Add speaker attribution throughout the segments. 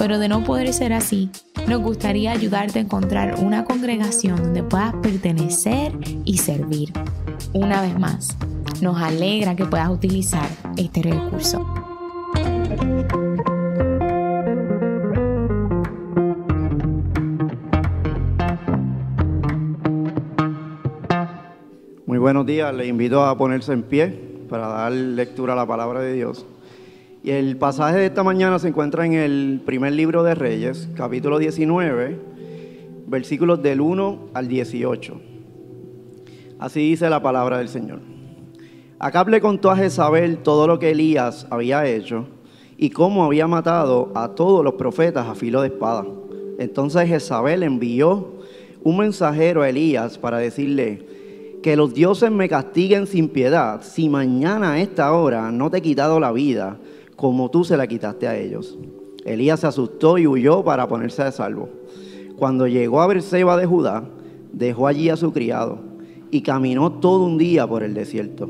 Speaker 1: pero de no poder ser así, nos gustaría ayudarte a encontrar una congregación donde puedas pertenecer y servir. Una vez más, nos alegra que puedas utilizar este recurso.
Speaker 2: Muy buenos días, le invito a ponerse en pie para dar lectura a la palabra de Dios. Y el pasaje de esta mañana se encuentra en el primer libro de Reyes, capítulo 19, versículos del 1 al 18. Así dice la palabra del Señor. Acá le contó a Jezabel todo lo que Elías había hecho y cómo había matado a todos los profetas a filo de espada. Entonces Jezabel envió un mensajero a Elías para decirle, que los dioses me castiguen sin piedad si mañana a esta hora no te he quitado la vida como tú se la quitaste a ellos. Elías se asustó y huyó para ponerse a salvo. Cuando llegó a Berseba de Judá, dejó allí a su criado y caminó todo un día por el desierto.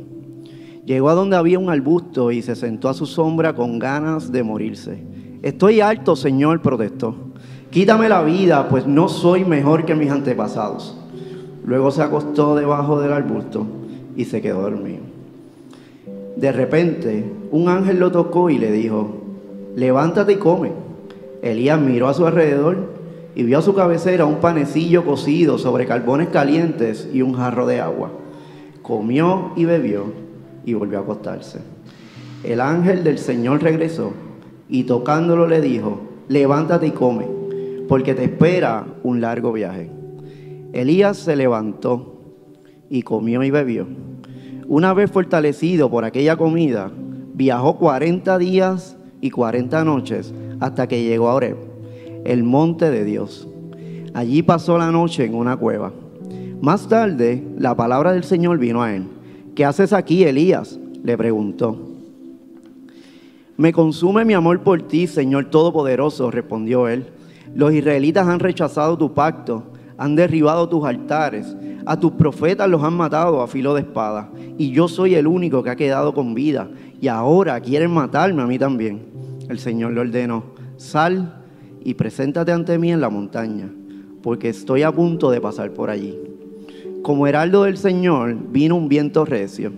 Speaker 2: Llegó a donde había un arbusto y se sentó a su sombra con ganas de morirse. Estoy alto, Señor, protestó. Quítame la vida, pues no soy mejor que mis antepasados. Luego se acostó debajo del arbusto y se quedó dormido. De repente, un ángel lo tocó y le dijo, levántate y come. Elías miró a su alrededor y vio a su cabecera un panecillo cocido sobre carbones calientes y un jarro de agua. Comió y bebió y volvió a acostarse. El ángel del Señor regresó y tocándolo le dijo, levántate y come, porque te espera un largo viaje. Elías se levantó y comió y bebió. Una vez fortalecido por aquella comida, viajó 40 días y 40 noches hasta que llegó a Oreb, el monte de Dios. Allí pasó la noche en una cueva. Más tarde, la palabra del Señor vino a él. ¿Qué haces aquí, Elías? le preguntó. Me consume mi amor por ti, Señor Todopoderoso, respondió él. Los israelitas han rechazado tu pacto han derribado tus altares, a tus profetas los han matado a filo de espada, y yo soy el único que ha quedado con vida, y ahora quieren matarme a mí también. El Señor le ordenó, sal y preséntate ante mí en la montaña, porque estoy a punto de pasar por allí. Como heraldo del Señor vino un viento recio,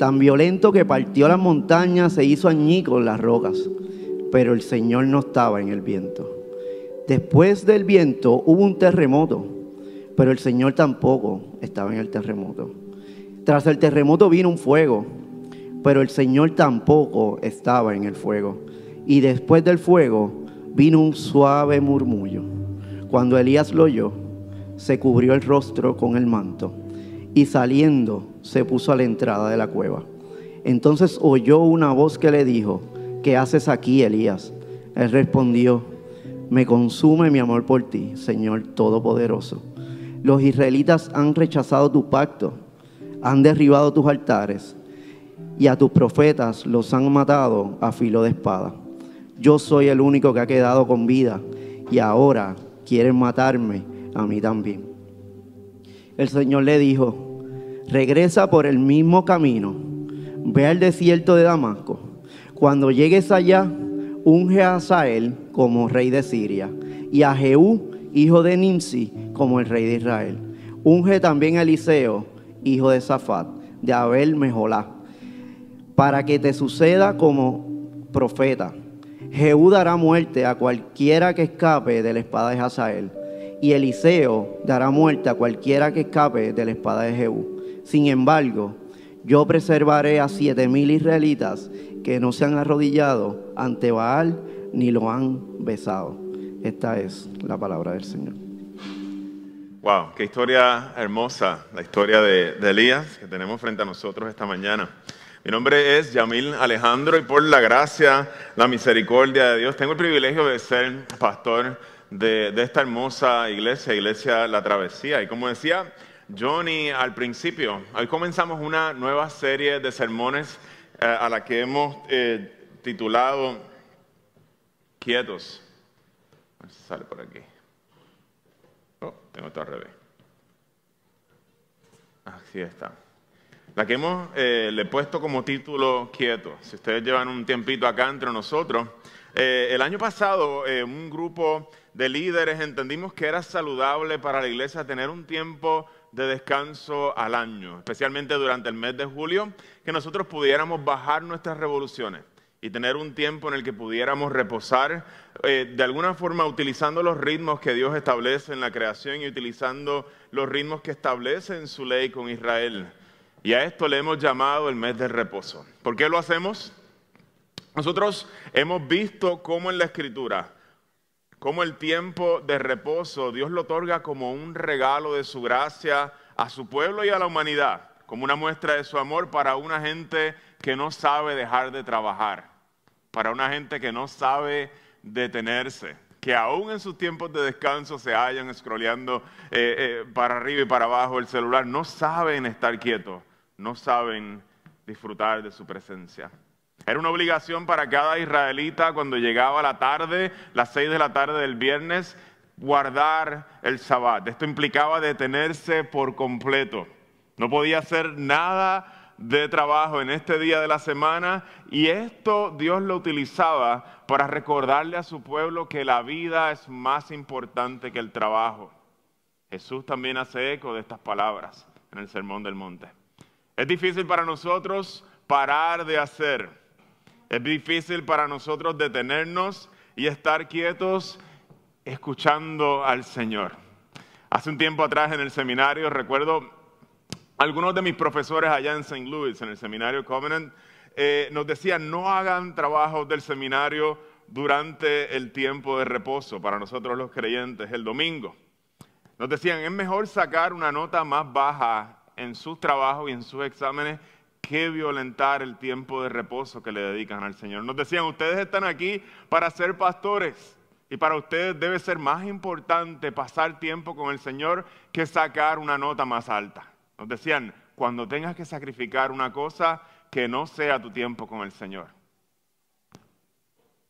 Speaker 2: tan violento que partió las montañas e hizo añicos las rocas, pero el Señor no estaba en el viento. Después del viento hubo un terremoto, pero el Señor tampoco estaba en el terremoto. Tras el terremoto vino un fuego, pero el Señor tampoco estaba en el fuego. Y después del fuego vino un suave murmullo. Cuando Elías lo oyó, se cubrió el rostro con el manto y saliendo se puso a la entrada de la cueva. Entonces oyó una voz que le dijo, ¿qué haces aquí, Elías? Él respondió, me consume mi amor por ti, Señor Todopoderoso. Los israelitas han rechazado tu pacto, han derribado tus altares y a tus profetas los han matado a filo de espada. Yo soy el único que ha quedado con vida y ahora quieren matarme a mí también. El Señor le dijo, regresa por el mismo camino, ve al desierto de Damasco. Cuando llegues allá, unge a Asael como rey de Siria y a Jehú, hijo de Nimsi, como el rey de Israel. Unge también a Eliseo, hijo de Safat, de Abel Mejolá, para que te suceda como profeta. Jehú dará muerte a cualquiera que escape de la espada de Hazael, y Eliseo dará muerte a cualquiera que escape de la espada de Jehú. Sin embargo, yo preservaré a siete mil israelitas que no se han arrodillado ante Baal ni lo han besado. Esta es la palabra del Señor.
Speaker 3: Wow, qué historia hermosa, la historia de, de, Elías que tenemos frente a nosotros esta mañana. Mi nombre es Yamil Alejandro y por la gracia, la misericordia de Dios, tengo el privilegio de ser pastor de, esta hermosa iglesia, Iglesia La Travesía. Y como decía Johnny al principio, hoy comenzamos una nueva serie de sermones eh, a la que hemos eh, titulado Quietos. Ver si sale por aquí. Oh, tengo todo al revés. Así está. La que hemos eh, le puesto como título Quieto. Si ustedes llevan un tiempito acá entre nosotros, eh, el año pasado eh, un grupo de líderes entendimos que era saludable para la iglesia tener un tiempo de descanso al año, especialmente durante el mes de julio, que nosotros pudiéramos bajar nuestras revoluciones y tener un tiempo en el que pudiéramos reposar, eh, de alguna forma utilizando los ritmos que Dios establece en la creación y utilizando los ritmos que establece en su ley con Israel. Y a esto le hemos llamado el mes de reposo. ¿Por qué lo hacemos? Nosotros hemos visto cómo en la escritura, cómo el tiempo de reposo Dios lo otorga como un regalo de su gracia a su pueblo y a la humanidad, como una muestra de su amor para una gente que no sabe dejar de trabajar, para una gente que no sabe detenerse, que aún en sus tiempos de descanso se hallan scrolleando eh, eh, para arriba y para abajo el celular, no saben estar quietos, no saben disfrutar de su presencia. Era una obligación para cada israelita cuando llegaba la tarde, las seis de la tarde del viernes, guardar el sabbat. Esto implicaba detenerse por completo. No podía hacer nada de trabajo en este día de la semana y esto Dios lo utilizaba para recordarle a su pueblo que la vida es más importante que el trabajo. Jesús también hace eco de estas palabras en el Sermón del Monte. Es difícil para nosotros parar de hacer es difícil para nosotros detenernos y estar quietos escuchando al Señor. Hace un tiempo atrás en el seminario, recuerdo algunos de mis profesores allá en St. Louis, en el seminario Covenant, eh, nos decían, no hagan trabajos del seminario durante el tiempo de reposo para nosotros los creyentes, el domingo. Nos decían, es mejor sacar una nota más baja en sus trabajos y en sus exámenes qué violentar el tiempo de reposo que le dedican al Señor. Nos decían, ustedes están aquí para ser pastores y para ustedes debe ser más importante pasar tiempo con el Señor que sacar una nota más alta. Nos decían, cuando tengas que sacrificar una cosa, que no sea tu tiempo con el Señor.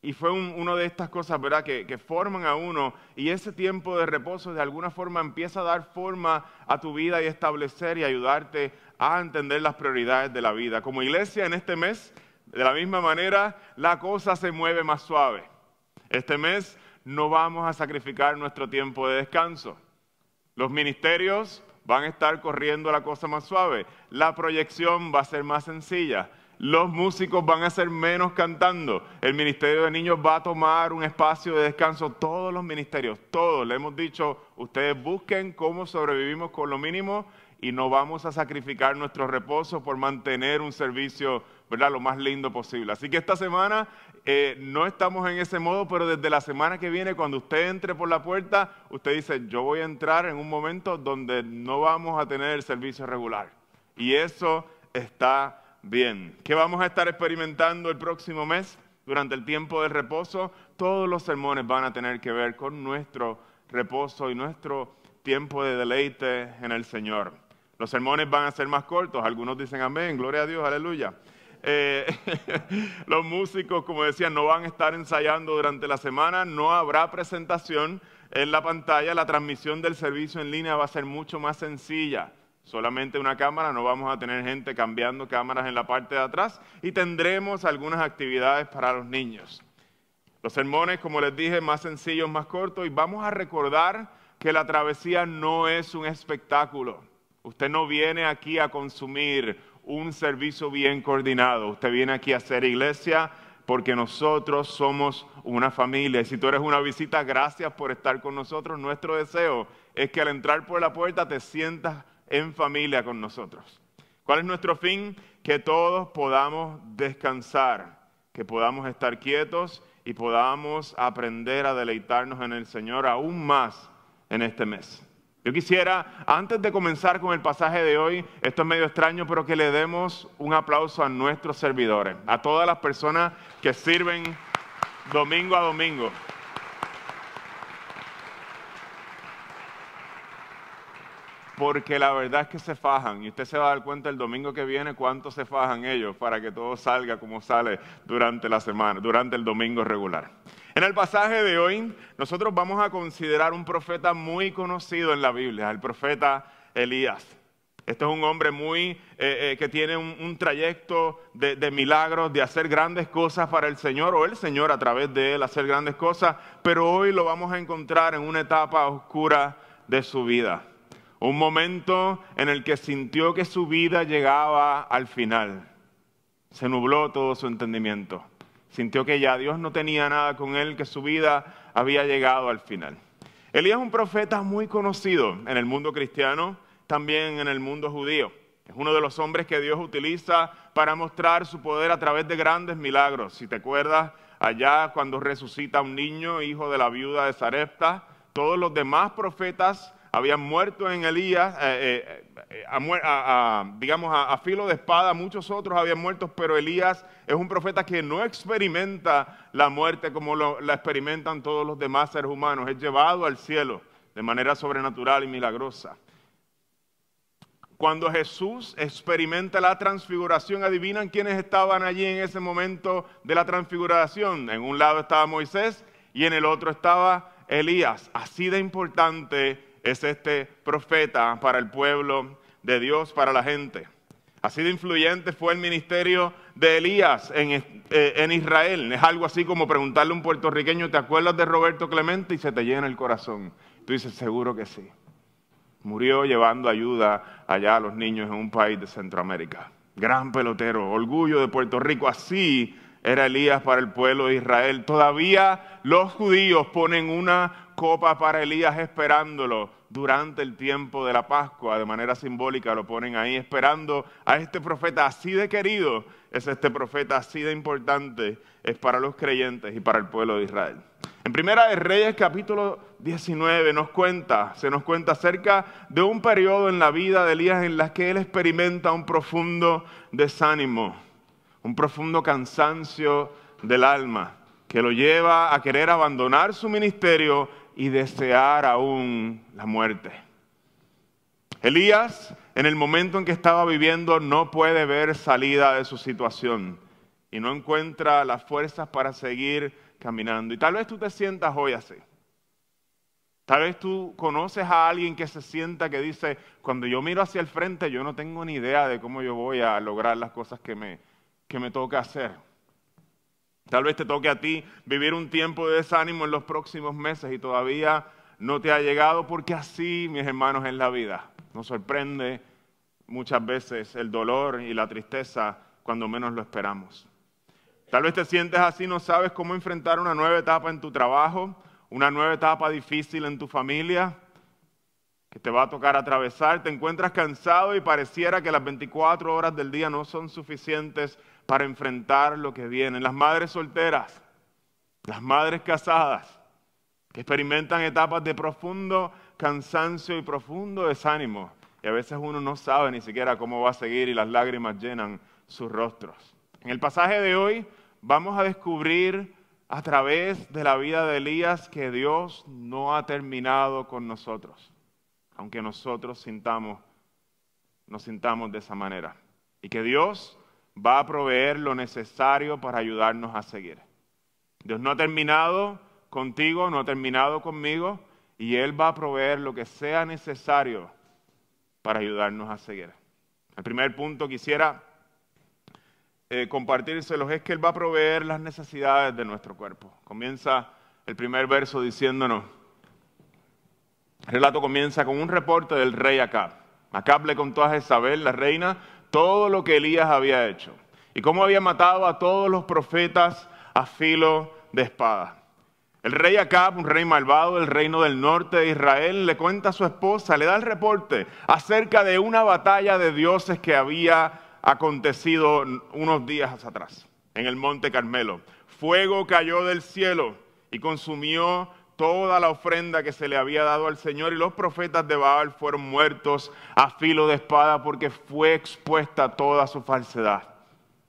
Speaker 3: Y fue una de estas cosas, ¿verdad?, que, que, forman a uno y ese tiempo de reposo de alguna forma empieza a dar forma a tu vida y establecer y ayudarte a entender las prioridades de la vida. Como iglesia en este mes, de la misma manera, la cosa se mueve más suave. Este mes no vamos a sacrificar nuestro tiempo de descanso. Los ministerios van a estar corriendo la cosa más suave. La proyección va a ser más sencilla. Los músicos van a ser menos cantando. El Ministerio de Niños va a tomar un espacio de descanso. Todos los ministerios, todos, le hemos dicho, ustedes busquen cómo sobrevivimos con lo mínimo y no vamos a sacrificar nuestro reposo por mantener un servicio ¿verdad? lo más lindo posible. Así que esta semana eh, no estamos en ese modo, pero desde la semana que viene, cuando usted entre por la puerta, usted dice, yo voy a entrar en un momento donde no vamos a tener el servicio regular. Y eso está bien. ¿Qué vamos a estar experimentando el próximo mes? Durante el tiempo del reposo, todos los sermones van a tener que ver con nuestro reposo y nuestro tiempo de deleite en el Señor. Los sermones van a ser más cortos, algunos dicen amén, gloria a Dios, aleluya. Eh, los músicos, como decía, no van a estar ensayando durante la semana, no habrá presentación en la pantalla, la transmisión del servicio en línea va a ser mucho más sencilla. Solamente una cámara, no vamos a tener gente cambiando cámaras en la parte de atrás y tendremos algunas actividades para los niños. Los sermones, como les dije, más sencillos, más cortos y vamos a recordar que la travesía no es un espectáculo. Usted no viene aquí a consumir un servicio bien coordinado. Usted viene aquí a hacer iglesia porque nosotros somos una familia. Si tú eres una visita, gracias por estar con nosotros. Nuestro deseo es que al entrar por la puerta te sientas en familia con nosotros. ¿Cuál es nuestro fin? Que todos podamos descansar, que podamos estar quietos y podamos aprender a deleitarnos en el Señor aún más en este mes. Yo quisiera, antes de comenzar con el pasaje de hoy, esto es medio extraño, pero que le demos un aplauso a nuestros servidores, a todas las personas que sirven domingo a domingo. Porque la verdad es que se fajan y usted se va a dar cuenta el domingo que viene cuánto se fajan ellos para que todo salga como sale durante la semana, durante el domingo regular. En el pasaje de hoy nosotros vamos a considerar un profeta muy conocido en la Biblia, el profeta Elías. Este es un hombre muy eh, eh, que tiene un, trayecto de, de, milagros, de hacer grandes cosas para el Señor, o el Señor a través de él hacer grandes cosas, pero hoy lo vamos a encontrar en una etapa oscura de su vida. Un momento en el que sintió que su vida llegaba al final. Se nubló todo su entendimiento. Sintió que ya Dios no tenía nada con él, que su vida había llegado al final. Elías es un profeta muy conocido en el mundo cristiano, también en el mundo judío. Es uno de los hombres que Dios utiliza para mostrar su poder a través de grandes milagros. Si te acuerdas, allá cuando resucita un niño, hijo de la viuda de Sarepta, todos los demás profetas habían muerto en Elías, eh, eh, eh, digamos, a, filo de espada, muchos otros habían muerto, pero Elías es un profeta que no experimenta la muerte como la experimentan todos los demás seres humanos, es llevado al cielo de manera sobrenatural y milagrosa. Cuando Jesús experimenta la transfiguración, adivinan quiénes estaban allí en ese momento de la transfiguración. En un lado estaba Moisés y en el otro estaba Elías. Así de importante es este profeta para el pueblo de Dios, para la gente. Así de influyente fue el ministerio de Elías en, eh, Israel. Es algo así como preguntarle a un puertorriqueño, ¿te acuerdas de Roberto Clemente? Y se te llena el corazón. Tú dices, seguro que sí. Murió llevando ayuda allá a los niños en un país de Centroamérica. Gran pelotero, orgullo de Puerto Rico. Así era Elías para el pueblo de Israel. Todavía los judíos ponen una copa para Elías esperándolo durante el tiempo de la Pascua, de manera simbólica lo ponen ahí, esperando a este profeta así de querido, es este profeta así de importante, es para los creyentes y para el pueblo de Israel. En Primera de Reyes capítulo 19 nos cuenta, se nos cuenta acerca de un periodo en la vida de Elías en la que él experimenta un profundo desánimo, un profundo cansancio del alma que lo lleva a querer abandonar su ministerio y desear aún la muerte. Elías, en el momento en que estaba viviendo, no puede ver salida de su situación y no encuentra las fuerzas para seguir caminando. Y tal vez tú te sientas hoy así. Tal vez tú conoces a alguien que se sienta que dice, cuando yo miro hacia el frente, yo no tengo ni idea de cómo yo voy a lograr las cosas que me, que me toca hacer. Tal vez te toque a ti vivir un tiempo de desánimo en los próximos meses y todavía no te ha llegado porque así, mis hermanos, en la vida. Nos sorprende muchas veces el dolor y la tristeza cuando menos lo esperamos. Tal vez te sientes así, no sabes cómo enfrentar una nueva etapa en tu trabajo, una nueva etapa difícil en tu familia, que te va a tocar atravesar. Te encuentras cansado y pareciera que las 24 horas del día no son suficientes para enfrentar lo que viene. Las madres solteras, las madres casadas, que experimentan etapas de profundo cansancio y profundo desánimo. Y a veces uno no sabe ni siquiera cómo va a seguir y las lágrimas llenan sus rostros. En el pasaje de hoy vamos a descubrir a través de la vida de Elías que Dios no ha terminado con nosotros, aunque nosotros sintamos, nos sintamos de esa manera. Y que Dios va a proveer lo necesario para ayudarnos a seguir. Dios no ha terminado contigo, no ha terminado conmigo, y Él va a proveer lo que sea necesario para ayudarnos a seguir. El primer punto quisiera eh, compartírselos es que Él va a proveer las necesidades de nuestro cuerpo. Comienza el primer verso diciéndonos, el relato comienza con un reporte del rey Acab. Acab le contó a Jezabel, la reina, todo lo que Elías había hecho y cómo había matado a todos los profetas a filo de espada. El rey Acab, un rey malvado del reino del norte de Israel, le cuenta a su esposa, le da el reporte acerca de una batalla de dioses que había acontecido unos días atrás en el monte Carmelo. Fuego cayó del cielo y consumió toda la ofrenda que se le había dado al Señor y los profetas de Baal fueron muertos a filo de espada porque fue expuesta toda su falsedad.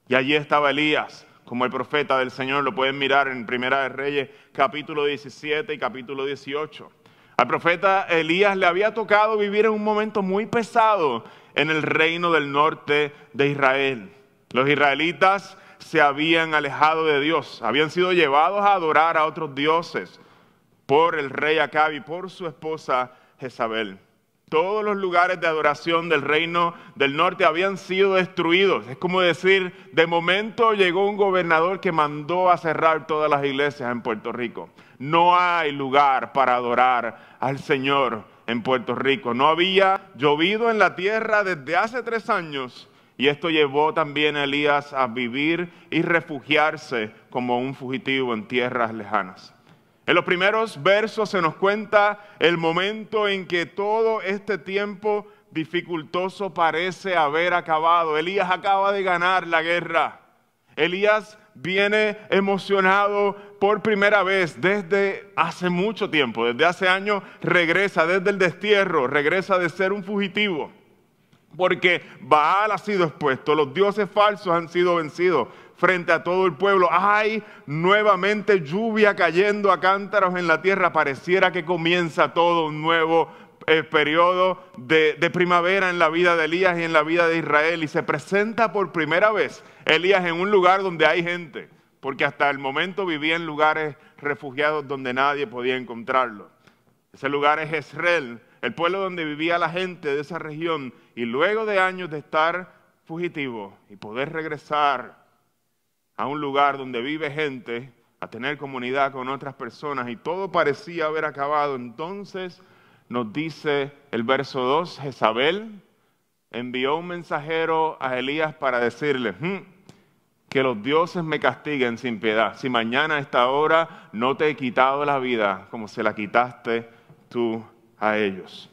Speaker 3: Y allí estaba Elías, como el profeta del Señor, lo pueden mirar en Primera de Reyes capítulo 17 y capítulo 18. Al profeta Elías le había tocado vivir en un momento muy pesado en el reino del norte de Israel. Los israelitas se habían alejado de Dios, habían sido llevados a adorar a otros dioses por el rey Acab y por su esposa Jezabel. Todos los lugares de adoración del reino del norte habían sido destruidos. Es como decir, de momento llegó un gobernador que mandó a cerrar todas las iglesias en Puerto Rico. No hay lugar para adorar al Señor en Puerto Rico. No había llovido en la tierra desde hace tres años y esto llevó también a Elías a vivir y refugiarse como un fugitivo en tierras lejanas. En los primeros versos se nos cuenta el momento en que todo este tiempo dificultoso parece haber acabado. Elías acaba de ganar la guerra. Elías viene emocionado por primera vez desde hace mucho tiempo, desde hace años regresa desde el destierro, regresa de ser un fugitivo, porque Baal ha sido expuesto, los dioses falsos han sido vencidos frente a todo el pueblo. Hay nuevamente lluvia cayendo a cántaros en la tierra, pareciera que comienza todo un nuevo el periodo de, primavera en la vida de Elías y en la vida de Israel y se presenta por primera vez Elías en un lugar donde hay gente, porque hasta el momento vivía en lugares refugiados donde nadie podía encontrarlo. Ese lugar es Jezreel, el pueblo donde vivía la gente de esa región y luego de años de estar fugitivo y poder regresar a un lugar donde vive gente, a tener comunidad con otras personas y todo parecía haber acabado, entonces nos dice el verso 2, Jezabel envió un mensajero a Elías para decirle, hmm, que los dioses me castiguen sin piedad, si mañana a esta hora no te he quitado la vida como se la quitaste tú a ellos.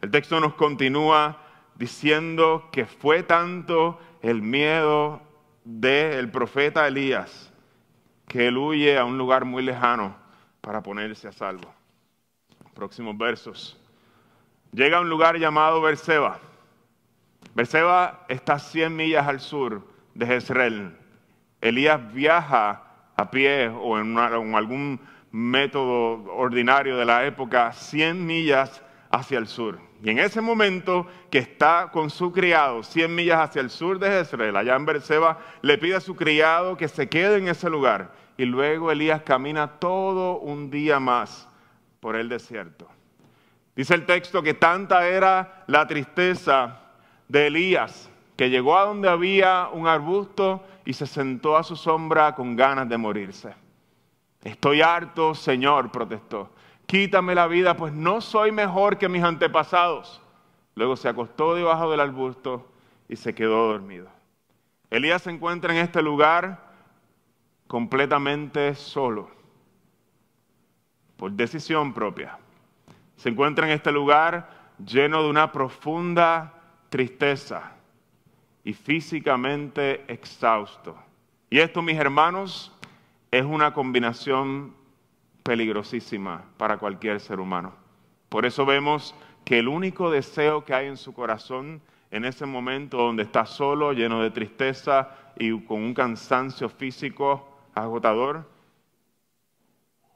Speaker 3: El texto nos continúa diciendo que fue tanto el miedo del profeta Elías que él huye a un lugar muy lejano para ponerse a salvo próximos versos. Llega a un lugar llamado Berseba. Berseba está 100 millas al sur de Jezreel. Elías viaja a pie o en, en algún método ordinario de la época 100 millas hacia el sur. Y en ese momento que está con su criado 100 millas hacia el sur de Jezreel, allá en Berseba, le pide a su criado que se quede en ese lugar. Y luego Elías camina todo un día más por el desierto. Dice el texto que tanta era la tristeza de Elías que llegó a donde había un arbusto y se sentó a su sombra con ganas de morirse. Estoy harto, Señor, protestó. Quítame la vida, pues no soy mejor que mis antepasados. Luego se acostó debajo del arbusto y se quedó dormido. Elías se encuentra en este lugar completamente solo por decisión propia. Se encuentra en este lugar lleno de una profunda tristeza y físicamente exhausto. Y esto, mis hermanos, es una combinación peligrosísima para cualquier ser humano. Por eso vemos que el único deseo que hay en su corazón en ese momento donde está solo, lleno de tristeza y con un cansancio físico agotador,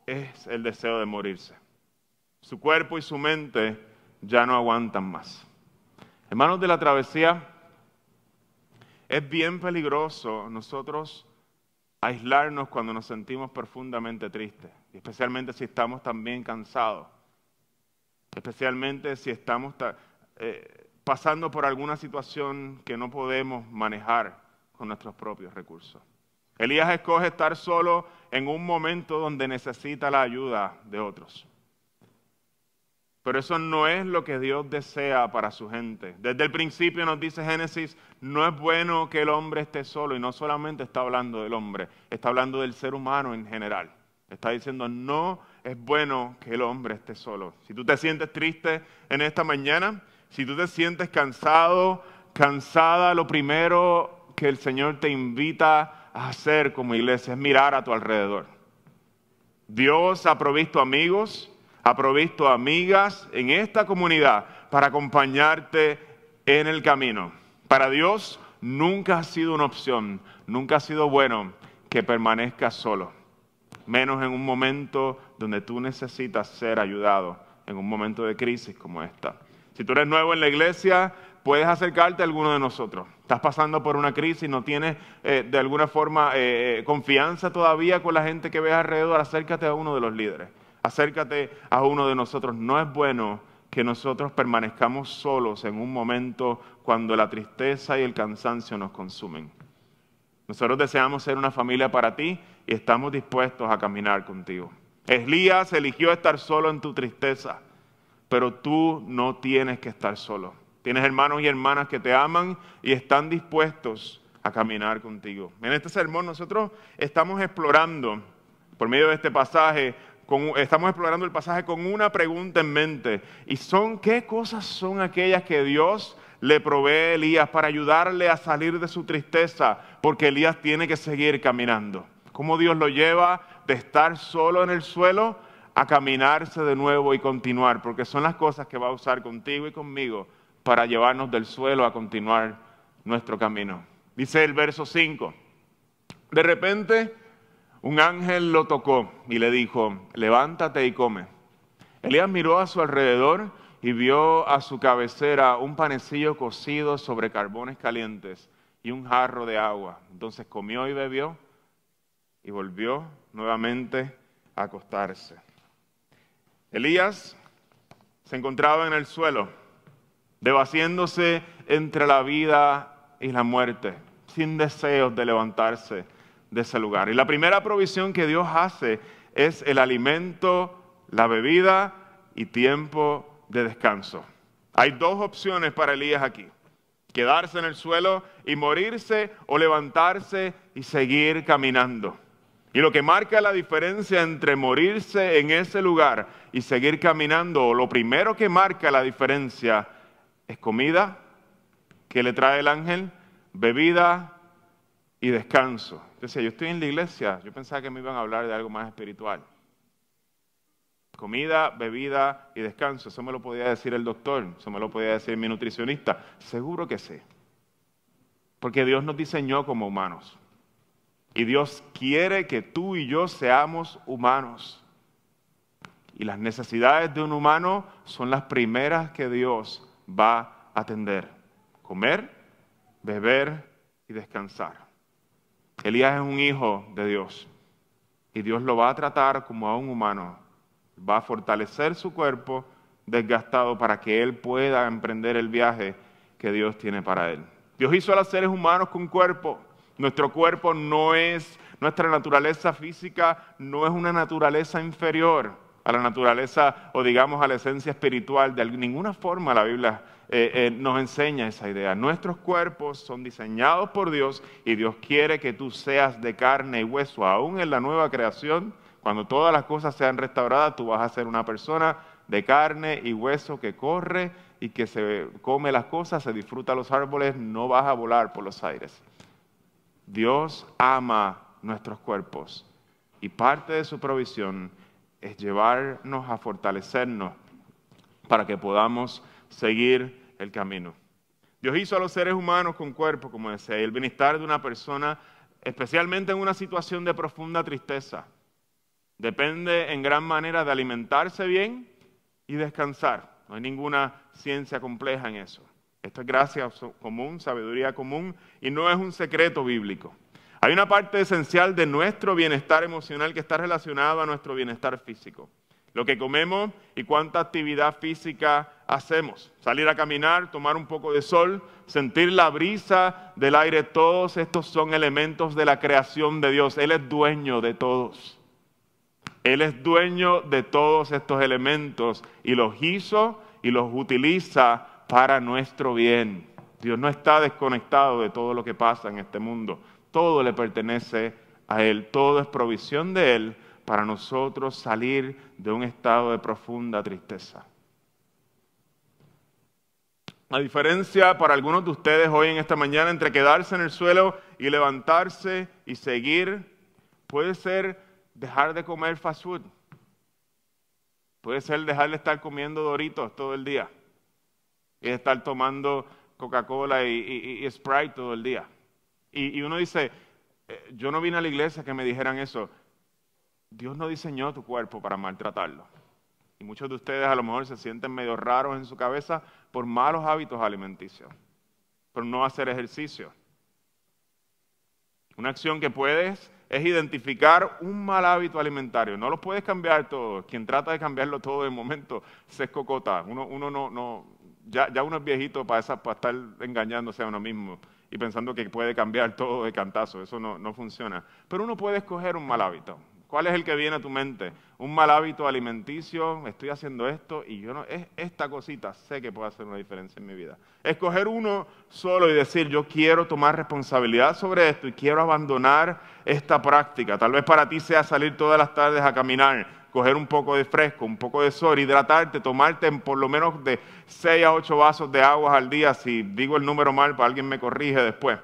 Speaker 3: es el deseo de morirse. Su cuerpo y su mente ya no aguantan más. Hermanos de la travesía, es bien peligroso nosotros aislarnos cuando nos sentimos profundamente tristes, especialmente si estamos también cansados, especialmente si estamos eh, pasando por alguna situación que no podemos manejar con nuestros propios recursos. Elías escoge estar solo en un momento donde necesita la ayuda de otros. Pero eso no es lo que Dios desea para su gente. Desde el principio nos dice Génesis, no es bueno que el hombre esté solo y no solamente está hablando del hombre, está hablando del ser humano en general. Está diciendo, no es bueno que el hombre esté solo. Si tú te sientes triste en esta mañana, si tú te sientes cansado, cansada, lo primero que el Señor te invita hacer como iglesia es mirar a tu alrededor. Dios ha provisto amigos, ha provisto amigas en esta comunidad para acompañarte en el camino. Para Dios nunca ha sido una opción, nunca ha sido bueno que permanezcas solo, menos en un momento donde tú necesitas ser ayudado en un momento de crisis como esta. Si tú eres nuevo en la iglesia, puedes acercarte a alguno de nosotros. Estás pasando por una crisis, no tienes eh, de alguna forma eh, eh, confianza todavía con la gente que ves alrededor, acércate a uno de los líderes, acércate a uno de nosotros. No es bueno que nosotros permanezcamos solos en un momento cuando la tristeza y el cansancio nos consumen. Nosotros deseamos ser una familia para ti y estamos dispuestos a caminar contigo. Elías eligió estar solo en tu tristeza, pero tú no tienes que estar solo. Tienes hermanos y hermanas que te aman y están dispuestos a caminar contigo. En este sermón nosotros estamos explorando, por medio de este pasaje, estamos explorando el pasaje con una pregunta en mente. Y son, ¿qué cosas son aquellas que Dios le provee a Elías para ayudarle a salir de su tristeza? Porque Elías tiene que seguir caminando. ¿Cómo Dios lo lleva de estar solo en el suelo a caminarse de nuevo y continuar? Porque son las cosas que va a usar contigo y conmigo para llevarnos del suelo a continuar nuestro camino. Dice el verso 5. De repente un ángel lo tocó y le dijo, levántate y come. Elías miró a su alrededor y vio a su cabecera un panecillo cocido sobre carbones calientes y un jarro de agua. Entonces comió y bebió y volvió nuevamente a acostarse. Elías se encontraba en el suelo debatiéndose entre la vida y la muerte, sin deseos de levantarse de ese lugar. Y la primera provisión que Dios hace es el alimento, la bebida y tiempo de descanso. Hay dos opciones para Elías aquí. Quedarse en el suelo y morirse o levantarse y seguir caminando. Y lo que marca la diferencia entre morirse en ese lugar y seguir caminando, lo primero que marca la diferencia es comida que le trae el ángel, bebida y descanso. Decía, yo estoy en la iglesia, yo pensaba que me iban a hablar de algo más espiritual. Comida, bebida y descanso, eso me lo podía decir el doctor, eso me lo podía decir mi nutricionista. Seguro que sí. Porque Dios nos diseñó como humanos. Y Dios quiere que tú y yo seamos humanos. Y las necesidades de un humano son las primeras que Dios va a atender. Comer, beber y descansar. Elías es un hijo de Dios y Dios lo va a tratar como a un humano. Va a fortalecer su cuerpo desgastado para que él pueda emprender el viaje que Dios tiene para él. Dios hizo a los seres humanos con cuerpo. Nuestro cuerpo no es, nuestra naturaleza física no es una naturaleza inferior a la naturaleza o digamos a la esencia espiritual. De ninguna forma la Biblia eh, eh, nos enseña esa idea. Nuestros cuerpos son diseñados por Dios y Dios quiere que tú seas de carne y hueso. Aún en la nueva creación, cuando todas las cosas sean restauradas, tú vas a ser una persona de carne y hueso que corre y que se come las cosas, se disfruta los árboles, no vas a volar por los aires. Dios ama nuestros cuerpos y parte de su provisión es llevarnos a fortalecernos para que podamos seguir el camino. Dios hizo a los seres humanos con cuerpo, como decía, el bienestar de una persona, especialmente en una situación de profunda tristeza, depende en gran manera de alimentarse bien y descansar. No hay ninguna ciencia compleja en eso. Esto es gracia común, sabiduría común, y no es un secreto bíblico. Hay una parte esencial de nuestro bienestar emocional que está relacionada a nuestro bienestar físico. Lo que comemos y cuánta actividad física hacemos. Salir a caminar, tomar un poco de sol, sentir la brisa del aire, todos estos son elementos de la creación de Dios. Él es dueño de todos. Él es dueño de todos estos elementos y los hizo y los utiliza para nuestro bien. Dios no está desconectado de todo lo que pasa en este mundo todo le pertenece a Él, todo es provisión de Él para nosotros salir de un estado de profunda tristeza. La diferencia para algunos de ustedes hoy en esta mañana entre quedarse en el suelo y levantarse y seguir puede ser dejar de comer fast food. Puede ser dejar de estar comiendo doritos todo el día y estar tomando Coca-Cola y, Sprite todo el día. Y, uno dice, eh, yo no vine a la iglesia que me dijeran eso. Dios no diseñó tu cuerpo para maltratarlo. Y muchos de ustedes a lo mejor se sienten medio raros en su cabeza por malos hábitos alimenticios, por no hacer ejercicio. Una acción que puedes es identificar un mal hábito alimentario. No lo puedes cambiar todo. Quien trata de cambiarlo todo de momento se escocota. Uno, uno no, no, ya, ya uno es viejito para, para estar engañándose a uno mismo y pensando que puede cambiar todo de cantazo. Eso no, no funciona. Pero uno puede escoger un mal hábito. ¿Cuál es el que viene a tu mente? Un mal hábito alimenticio, estoy haciendo esto y yo no, es esta cosita sé que puede hacer una diferencia en mi vida. Escoger uno solo y decir, yo quiero tomar responsabilidad sobre esto y quiero abandonar esta práctica. Tal vez para ti sea salir todas las tardes a caminar, coger un poco de fresco, un poco de sol, hidratarte, tomarte por lo menos de 6 a 8 vasos de agua al día. Si digo el número mal, para alguien me corrige después.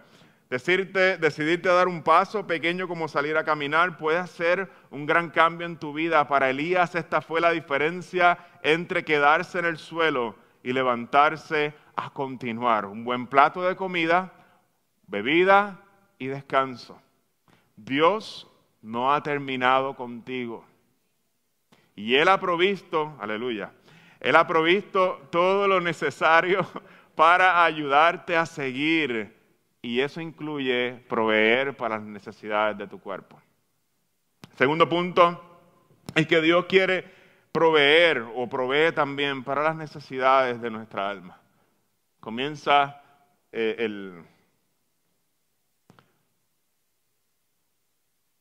Speaker 3: Decirte, decidirte a dar un paso pequeño como salir a caminar puede hacer un gran cambio en tu vida. Para Elías esta fue la diferencia entre quedarse en el suelo y levantarse a continuar. Un buen plato de comida, bebida y descanso. Dios no ha terminado contigo. Y Él ha provisto, aleluya, Él ha provisto todo lo necesario para ayudarte a seguir y eso incluye proveer para las necesidades de tu cuerpo. Segundo punto es que Dios quiere proveer o provee también para las necesidades de nuestra alma. Comienza eh, el,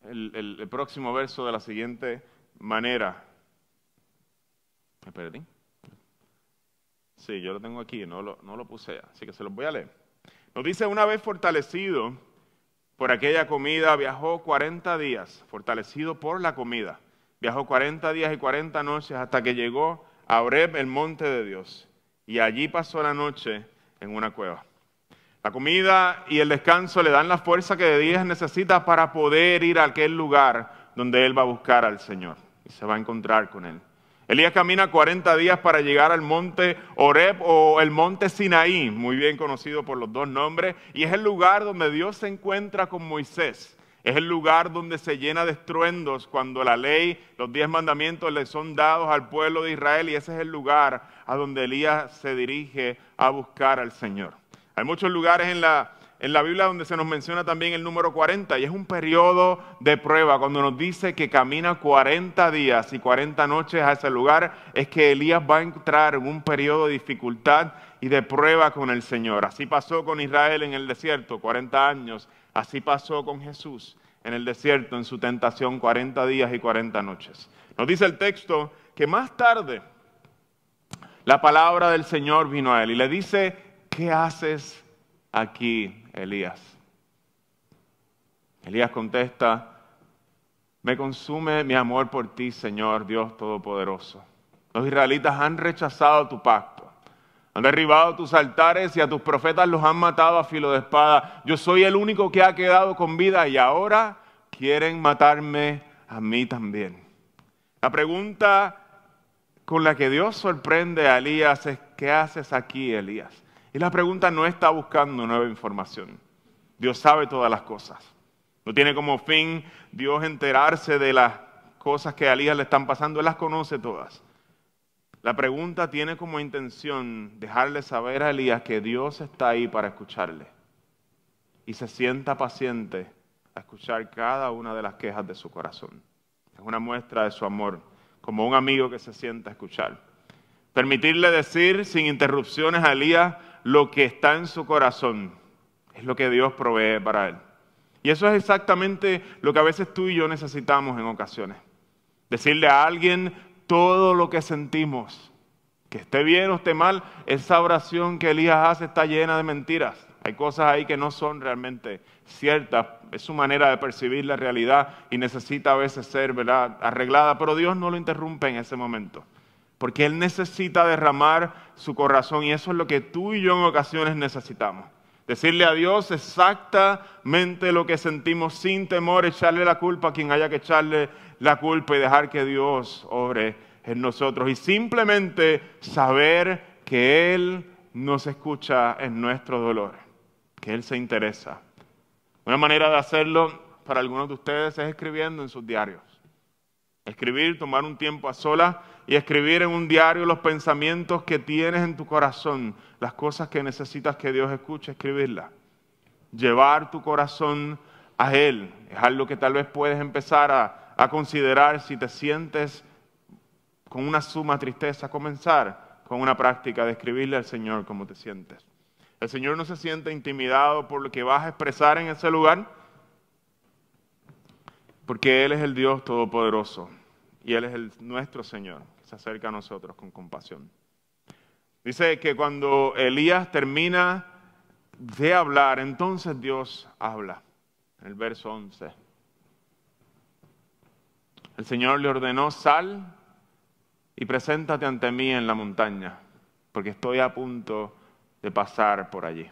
Speaker 3: el, próximo verso de la siguiente manera. ¿Me perdí? Sí, yo lo tengo aquí, no lo, no lo puse, así que se los voy a leer. Nos dice, una vez fortalecido por aquella comida, viajó 40 días, fortalecido por la comida. Viajó 40 días y 40 noches hasta que llegó a Oreb, el monte de Dios. Y allí pasó la noche en una cueva. La comida y el descanso le dan la fuerza que de días necesita para poder ir a aquel lugar donde él va a buscar al Señor y se va a encontrar con él. Elías camina 40 días para llegar al monte Oreb o el monte Sinaí, muy bien conocido por los dos nombres, y es el lugar donde Dios se encuentra con Moisés. Es el lugar donde se llena de estruendos cuando la ley, los diez mandamientos le son dados al pueblo de Israel y ese es el lugar a donde Elías se dirige a buscar al Señor. Hay muchos lugares en la, en la Biblia donde se nos menciona también el número 40 y es un periodo de prueba. Cuando nos dice que camina 40 días y 40 noches a ese lugar, es que Elías va a entrar en un periodo de dificultad y de prueba con el Señor. Así pasó con Israel en el desierto, 40 años. Así pasó con Jesús en el desierto, en su tentación, 40 días y 40 noches. Nos dice el texto que más tarde la palabra del Señor vino a él y le dice, ¿qué haces aquí? Elías. Elías contesta, me consume mi amor por ti, Señor Dios Todopoderoso. Los israelitas han rechazado tu pacto, han derribado tus altares y a tus profetas los han matado a filo de espada. Yo soy el único que ha quedado con vida y ahora quieren matarme a mí también. La pregunta con la que Dios sorprende a Elías es, ¿qué haces aquí, Elías? Y la pregunta no está buscando nueva información. Dios sabe todas las cosas. No tiene como fin Dios enterarse de las cosas que a Elías le están pasando. Él las conoce todas. La pregunta tiene como intención dejarle saber a Elías que Dios está ahí para escucharle. Y se sienta paciente a escuchar cada una de las quejas de su corazón. Es una muestra de su amor, como un amigo que se sienta a escuchar. Permitirle decir sin interrupciones a Elías lo que está en su corazón es lo que Dios provee para él. Y eso es exactamente lo que a veces tú y yo necesitamos en ocasiones. Decirle a alguien todo lo que sentimos, que esté bien o esté mal, esa oración que Elías hace está llena de mentiras. Hay cosas ahí que no son realmente ciertas, es su manera de percibir la realidad y necesita a veces ser arreglada, pero Dios no lo interrumpe en ese momento porque Él necesita derramar su corazón y eso es lo que tú y yo en ocasiones necesitamos. Decirle a Dios exactamente lo que sentimos sin temor, echarle la culpa a quien haya que echarle la culpa y dejar que Dios obre en nosotros. Y simplemente saber que Él nos escucha en nuestro dolor, que Él se interesa. Una manera de hacerlo para algunos de ustedes es escribiendo en sus diarios. Escribir, tomar un tiempo a solas y escribir en un diario los pensamientos que tienes en tu corazón, las cosas que necesitas que Dios escuche, escribirlas. Llevar tu corazón a Él es algo que tal vez puedes empezar a, considerar si te sientes con una suma tristeza, comenzar con una práctica de escribirle al Señor cómo te sientes. El Señor no se siente intimidado por lo que vas a expresar en ese lugar, porque Él es el Dios Todopoderoso y Él es el, nuestro Señor, que se acerca a nosotros con compasión. Dice que cuando Elías termina de hablar, entonces Dios habla. El verso 11. El Señor le ordenó, sal y preséntate ante mí en la montaña, porque estoy a punto de pasar por allí.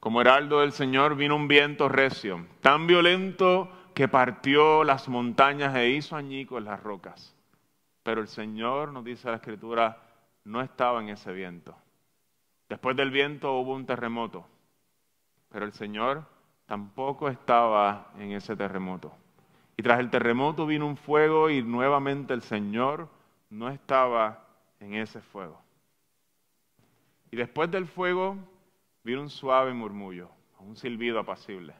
Speaker 3: Como heraldo del Señor vino un viento recio, tan violento que partió las montañas e hizo añicos las rocas. Pero el Señor, nos dice la Escritura, no estaba en ese viento. Después del viento hubo un terremoto, pero el Señor tampoco estaba en ese terremoto. Y tras el terremoto vino un fuego y nuevamente el Señor no estaba en ese fuego. Y después del fuego vino un suave murmullo, un silbido apacible.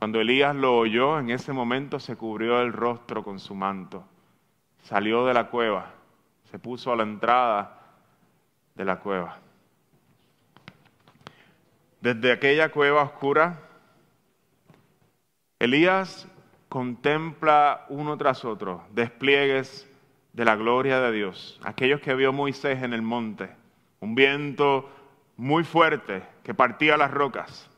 Speaker 3: Cuando Elías lo oyó, en ese momento se cubrió el rostro con su manto, salió de la cueva, se puso a la entrada de la cueva. Desde aquella cueva oscura, Elías contempla uno tras otro despliegues de la gloria de Dios, aquellos que vio Moisés en el monte, un viento muy fuerte que partía las rocas.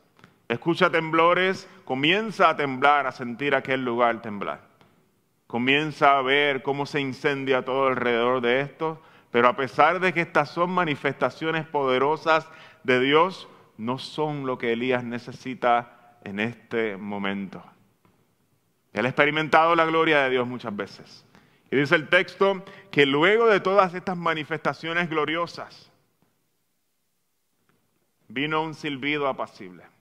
Speaker 3: Escucha temblores, comienza a temblar, a sentir aquel lugar temblar. Comienza a ver cómo se incendia todo alrededor de esto, pero a pesar de que estas son manifestaciones poderosas de Dios, no son lo que Elías necesita en este momento. Él ha experimentado la gloria de Dios muchas veces. Y dice el texto que luego de todas estas manifestaciones gloriosas, vino un silbido apacible.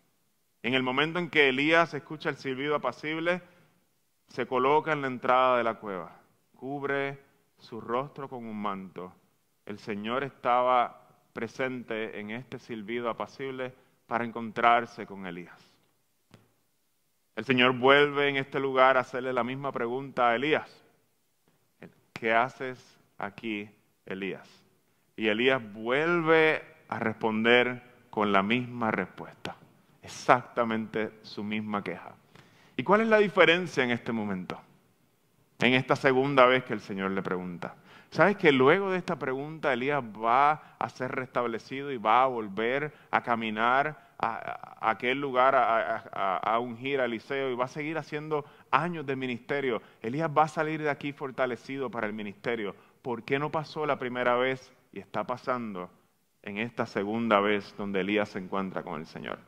Speaker 3: En el momento en que Elías escucha el silbido apacible, se coloca en la entrada de la cueva, cubre su rostro con un manto. El Señor estaba presente en este silbido apacible para encontrarse con Elías. El Señor vuelve en este lugar a hacerle la misma pregunta a Elías. ¿Qué haces aquí, Elías? Y Elías vuelve a responder con la misma respuesta, exactamente su misma queja. ¿Y cuál es la diferencia en este momento? En esta segunda vez que el Señor le pregunta. ¿Sabes que luego de esta pregunta Elías va a ser restablecido y va a volver a caminar a, aquel lugar a, a, ungir a Eliseo y va a seguir haciendo años de ministerio? Elías va a salir de aquí fortalecido para el ministerio. ¿Por qué no pasó la primera vez y está pasando en esta segunda vez donde Elías se encuentra con el Señor.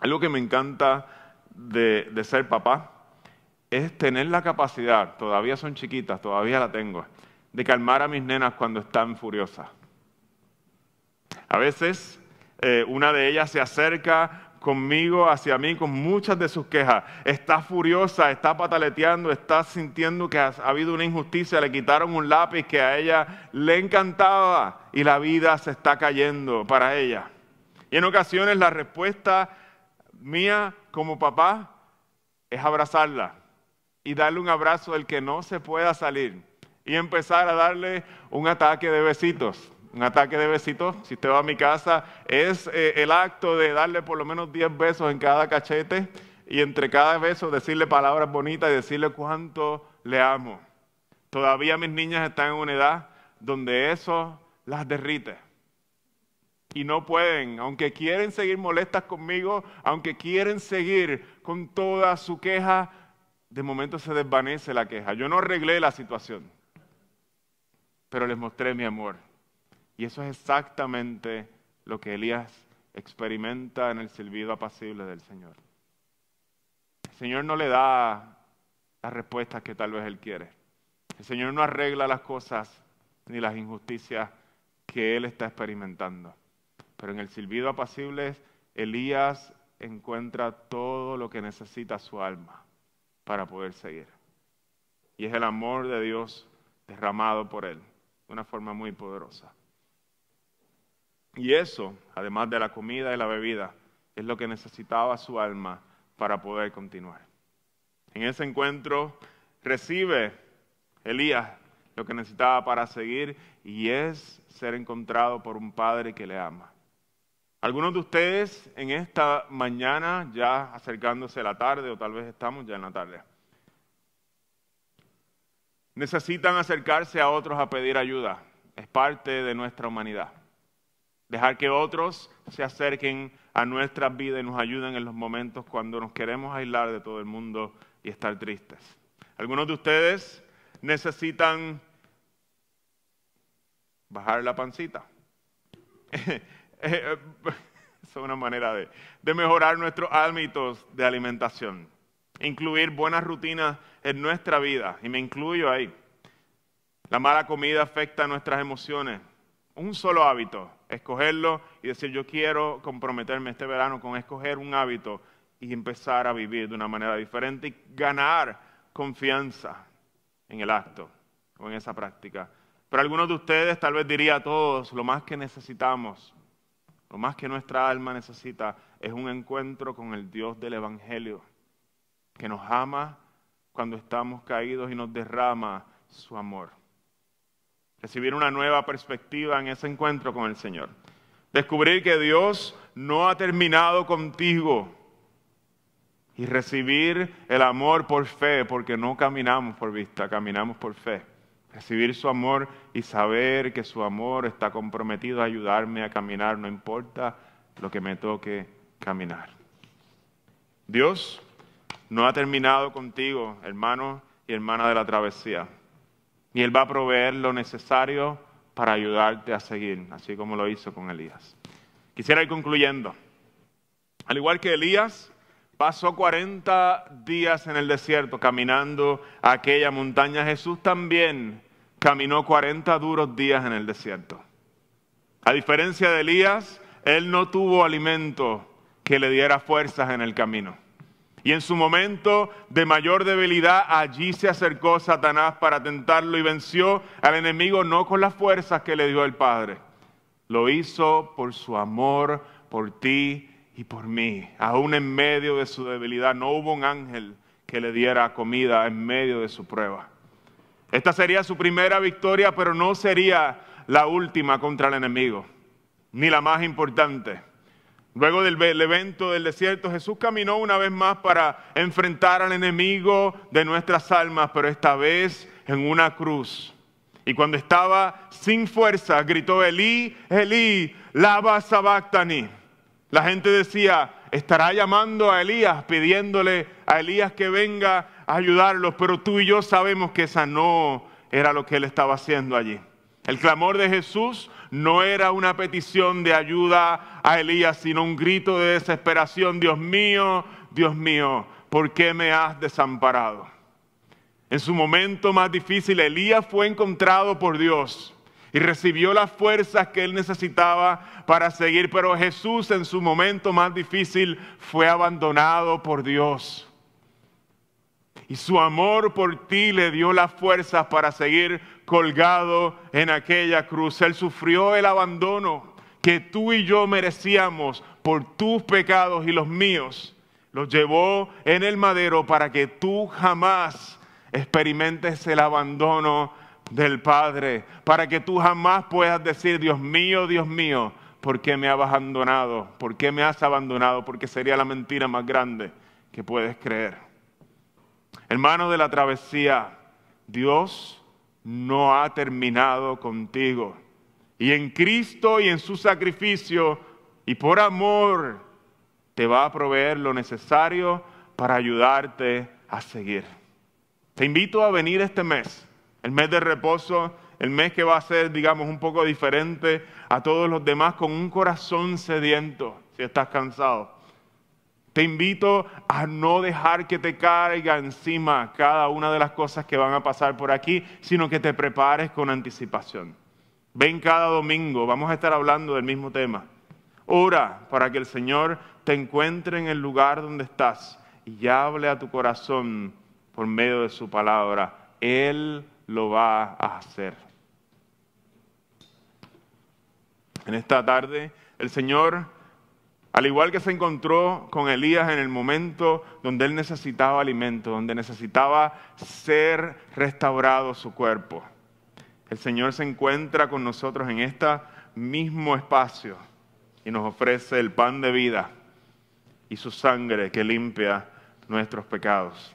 Speaker 3: Algo que me encanta de, ser papá es tener la capacidad, todavía son chiquitas, todavía la tengo, de calmar a mis nenas cuando están furiosas. A veces eh, una de ellas se acerca conmigo, hacia mí, con muchas de sus quejas. Está furiosa, está pataleteando, está sintiendo que ha, habido una injusticia, le quitaron un lápiz que a ella le encantaba y la vida se está cayendo para ella. Y en ocasiones la respuesta mía como papá es abrazarla y darle un abrazo del que no se pueda salir y empezar a darle un ataque de besitos un ataque de besitos, si usted va a mi casa, es eh, el acto de darle por lo menos 10 besos en cada cachete y entre cada beso decirle palabras bonitas y decirle cuánto le amo. Todavía mis niñas están en una edad donde eso las derrite. Y no pueden, aunque quieren seguir molestas conmigo, aunque quieren seguir con toda su queja, de momento se desvanece la queja. Yo no arreglé la situación, pero les mostré mi amor. Y eso es exactamente lo que Elías experimenta en el silbido apacible del Señor. El Señor no le da las respuestas que tal vez Él quiere. El Señor no arregla las cosas ni las injusticias que Él está experimentando. Pero en el silbido apacible, Elías encuentra todo lo que necesita su alma para poder seguir. Y es el amor de Dios derramado por Él de una forma muy poderosa. Y eso, además de la comida y la bebida, es lo que necesitaba su alma para poder continuar. En ese encuentro recibe Elías lo que necesitaba para seguir y es ser encontrado por un padre que le ama. Algunos de ustedes en esta mañana, ya acercándose a la tarde, o tal vez estamos ya en la tarde, necesitan acercarse a otros a pedir ayuda. Es parte de nuestra humanidad. Dejar que otros se acerquen a nuestras vidas y nos ayuden en los momentos cuando nos queremos aislar de todo el mundo y estar tristes. Algunos de ustedes necesitan bajar la pancita. es una manera de, de mejorar nuestros hábitos de alimentación. Incluir buenas rutinas en nuestra vida, y me incluyo ahí. La mala comida afecta nuestras emociones. Un solo hábito, escogerlo y decir yo quiero comprometerme este verano con escoger un hábito y empezar a vivir de una manera diferente y ganar confianza en el acto o en esa práctica. Pero algunos de ustedes tal vez diría a todos, lo más que necesitamos, lo más que nuestra alma necesita es un encuentro con el Dios del Evangelio, que nos ama cuando estamos caídos y nos derrama su amor. Recibir una nueva perspectiva en ese encuentro con el Señor. Descubrir que Dios no ha terminado contigo. Y recibir el amor por fe, porque no caminamos por vista, caminamos por fe. Recibir su amor y saber que su amor está comprometido a ayudarme a caminar, no importa lo que me toque caminar. Dios no ha terminado contigo, hermano y hermana de la travesía. Y Él va a proveer lo necesario para ayudarte a seguir, así como lo hizo con Elías. Quisiera ir concluyendo. Al igual que Elías, pasó 40 días en el desierto caminando a aquella montaña. Jesús también caminó 40 duros días en el desierto. A diferencia de Elías, él no tuvo alimento que le diera fuerzas en el camino. Y en su momento de mayor debilidad, allí se acercó Satanás para tentarlo y venció al enemigo no con las fuerzas que le dio el Padre. Lo hizo por su amor por ti y por mí. Aún en medio de su debilidad, no hubo un ángel que le diera comida en medio de su prueba. Esta sería su primera victoria, pero no sería la última contra el enemigo, ni la más importante. Luego del evento del desierto, Jesús caminó una vez más para enfrentar al enemigo de nuestras almas, pero esta vez en una cruz. Y cuando estaba sin fuerza, gritó Elí, Elí, lava sabactani. La gente decía, estará llamando a Elías, pidiéndole a Elías que venga a ayudarlos, pero tú y yo sabemos que esa no era lo que él estaba haciendo allí. El clamor de Jesús no era una petición de ayuda a Elías, sino un grito de desesperación. Dios mío, Dios mío, ¿por qué me has desamparado? En su momento más difícil, Elías fue encontrado por Dios y recibió las fuerzas que él necesitaba para seguir, pero Jesús en su momento más difícil fue abandonado por Dios. Y su amor por ti le dio las fuerzas para seguir colgado en aquella cruz. Él sufrió el abandono que tú y yo merecíamos por tus pecados y los míos. Los llevó en el madero para que tú jamás experimentes el abandono del Padre, para que tú jamás puedas decir, Dios mío, Dios mío, ¿por qué me has abandonado? ¿Por qué me has abandonado? Porque sería la mentira más grande que puedes creer. Hermano de la travesía, Dios no ha terminado contigo. Y en Cristo y en su sacrificio y por amor te va a proveer lo necesario para ayudarte a seguir. Te invito a venir este mes el mes de reposo, el mes que va a ser, digamos, un poco diferente a todos los demás, con un corazón sediento, si estás cansado. Te invito a no dejar que te caiga encima cada una de las cosas que van a pasar por aquí, sino que te prepares con anticipación. Ven cada domingo, vamos a estar hablando del mismo tema. Ora para que el Señor te encuentre en el lugar donde estás y hable a tu corazón por medio de su palabra. Él lo va a hacer. En esta tarde, el Señor, al igual que se encontró con Elías en el momento donde él necesitaba alimento, donde necesitaba ser restaurado su cuerpo, el Señor se encuentra con nosotros en este mismo espacio y nos ofrece el pan de vida y su sangre que limpia nuestros pecados.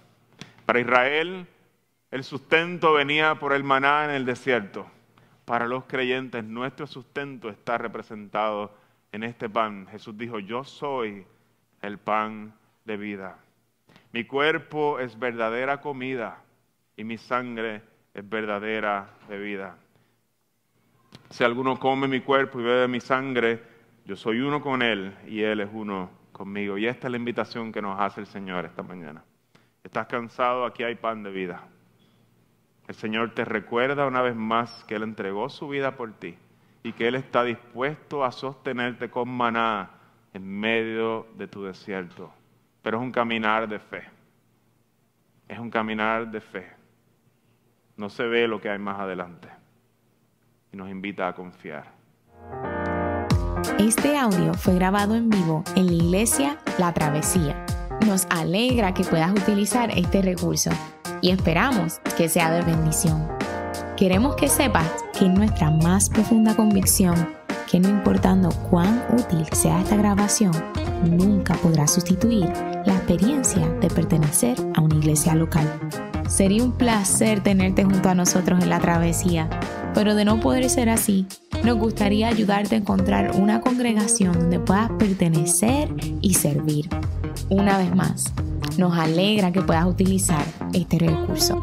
Speaker 3: Para Israel, el sustento venía por el maná en el desierto. Para los creyentes, nuestro sustento está representado en este pan. Jesús dijo, yo soy el pan de vida. Mi cuerpo es verdadera comida y mi sangre es verdadera bebida. Si alguno come mi cuerpo y bebe mi sangre, yo soy uno con él y él es uno conmigo. Y esta es la invitación que nos hace el Señor esta mañana. ¿Estás cansado? Aquí hay pan de vida. El Señor te recuerda una vez más que Él entregó su vida por ti y que Él está dispuesto a sostenerte con maná en medio de tu desierto. Pero es un caminar de fe. Es un caminar de fe. No se ve lo que hay más adelante. Y nos invita a confiar.
Speaker 1: Este audio fue grabado en vivo en la iglesia La Travesía. Nos alegra que puedas utilizar este recurso y esperamos que sea de bendición. Queremos que sepas que nuestra más profunda convicción que no importando cuán útil sea esta grabación, nunca podrá sustituir la experiencia de pertenecer a una iglesia local. Sería un placer tenerte junto a nosotros en la travesía, pero de no poder ser así, nos gustaría ayudarte a encontrar una congregación donde puedas pertenecer y servir. Una vez más, nos alegra que puedas utilizar este recurso.